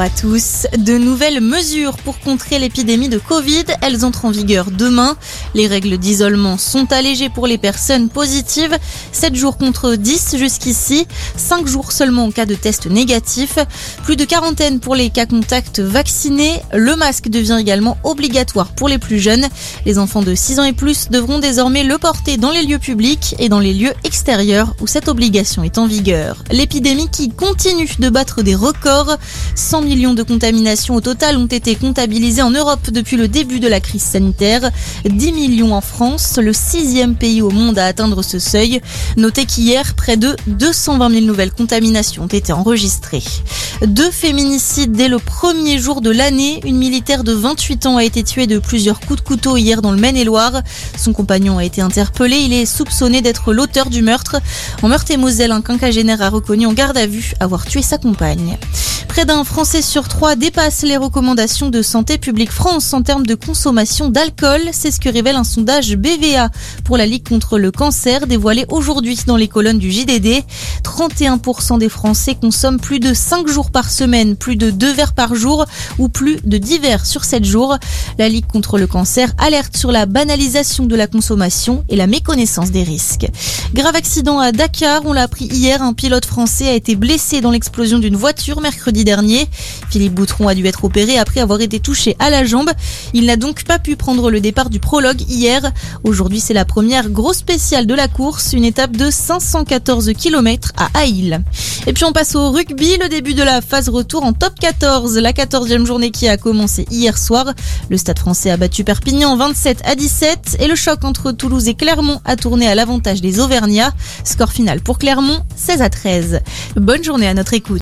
à tous. De nouvelles mesures pour contrer l'épidémie de Covid, elles entrent en vigueur demain. Les règles d'isolement sont allégées pour les personnes positives. 7 jours contre 10 jusqu'ici, 5 jours seulement en cas de test négatif. Plus de quarantaine pour les cas contacts vaccinés. Le masque devient également obligatoire pour les plus jeunes. Les enfants de 6 ans et plus devront désormais le porter dans les lieux publics et dans les lieux extérieurs où cette obligation est en vigueur. L'épidémie qui continue de battre des records. 100 millions de contaminations au total ont été comptabilisées en Europe depuis le début de la crise sanitaire. 10 millions en France, le sixième pays au monde à atteindre ce seuil. Notez qu'hier, près de 220 000 nouvelles contaminations ont été enregistrées. Deux féminicides dès le premier jour de l'année. Une militaire de 28 ans a été tuée de plusieurs coups de couteau hier dans le Maine-et-Loire. Son compagnon a été interpellé. Il est soupçonné d'être l'auteur du meurtre. En Meurthe-et-Moselle, un quinquagénaire a reconnu en garde à vue avoir tué sa compagne. Près d'un Français sur trois dépasse les recommandations de Santé publique France en termes de consommation d'alcool. C'est ce que révèle un sondage BVA pour la Ligue contre le cancer dévoilé aujourd'hui dans les colonnes du JDD. 31% des Français consomment plus de 5 jours par semaine, plus de 2 verres par jour ou plus de 10 verres sur 7 jours. La Ligue contre le cancer alerte sur la banalisation de la consommation et la méconnaissance des risques. Grave accident à Dakar, on l'a appris hier, un pilote français a été blessé dans l'explosion d'une voiture mercredi dernier. Philippe Boutron a dû être opéré après avoir été touché à la jambe. Il n'a donc pas pu prendre le départ du prologue hier. Aujourd'hui, c'est la première grosse spéciale de la course, une étape de 514 km à Haïl. Et puis on passe au rugby, le début de la phase retour en top 14, la 14e journée qui a commencé hier soir. Le stade français a battu Perpignan 27 à 17 et le choc entre Toulouse et Clermont a tourné à l'avantage des Auvergnats. Score final pour Clermont 16 à 13. Bonne journée à notre écoute.